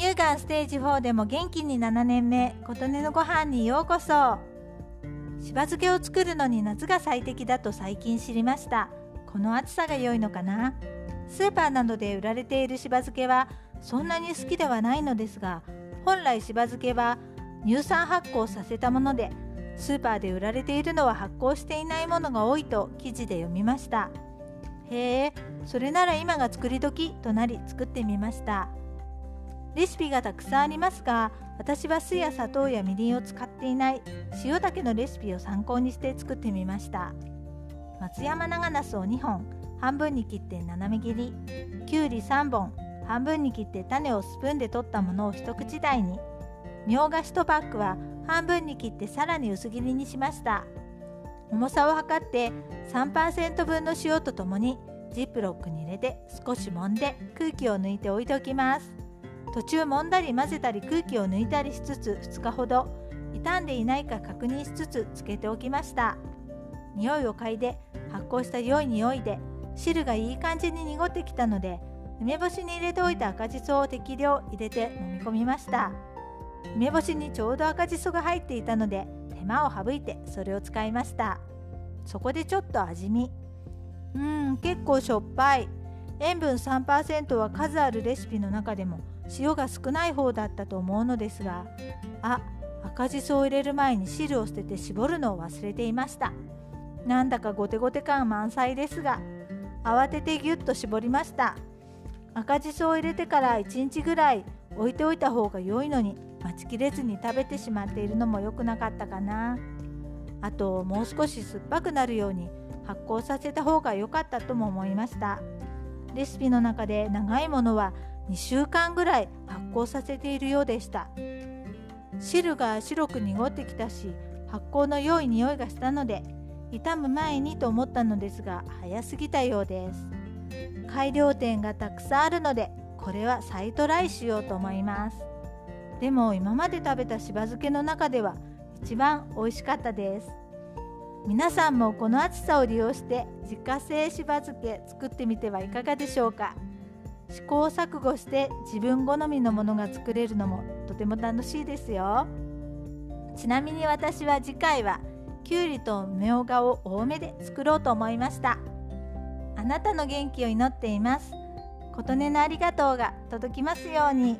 乳がんステージ4でも元気に7年目琴音のご飯にようこそ。しば漬けを作るのに夏が最適だと最近知りました。この暑さが良いのかな？スーパーなどで売られているしば漬けはそんなに好きではないのですが本来しば漬けは乳酸発酵させたものでスーパーで売られているのは発酵していないものが多いと記事で読みました。へえそれなら今が作り時となり作ってみました。レシピがたくさんありますが私は酢や砂糖やみりんを使っていない。塩だけのレシピを参考にして作ってみました。松山長ナスを2本半分に切って斜め切り。きゅうり3本半分に切って種をスプーンで取ったものを一口大に。みょうが1パックは半分に切ってさらに薄切りにしました。重さを測って3%分の塩とともにジップロックに入れて少し揉んで空気を抜いて置いておきます。途中揉んだり混ぜたり空気を抜いたりしつつ2日ほど傷んでいないか確認しつつつけておきました。匂いを嗅いで発酵した良い匂いで汁がいい感じに濁ってきたので梅干しに入れておいた赤じそを適量入れて揉み込みました。梅干しにちょうど赤じそが入っていたので手間を省いてそれを使いました。そこでちょっと味見。うーん結構しょっぱい。塩分3%は数あるレシピの中でも塩が少ない方だったと思うのですがあ赤じそを入れる前に汁を捨てて絞るのを忘れていました。なんだかゴテゴテ感満載ですが慌ててぎゅっと絞りました。赤じそを入れてから1日ぐらい置いておいた方が良いのに待ちきれずに食べてしまっているのも良くなかったかな。あともう少し酸っぱくなるように発酵させた方が良かったとも思いました。レシピの中で長いものは2週間ぐらい発酵させているようでした。汁が白く濁ってきたし発酵の良い匂いがしたので傷む前にと思ったのですが早すぎたようです。改良点がたくさんあるのでこれは再トライしようと思います。でも今まで食べたしば漬けの中では一番美味しかったです。皆さんもこの暑さを利用して自家製しば漬け作ってみてはいかがでしょうか？試行錯誤して自分好みのものが作れるのもとても楽しいですよ。ちなみに私は次回はきゅうりとみょうがを多めで作ろうと思いました。あなたの元気を祈っています。琴音のありがとうが届きますように。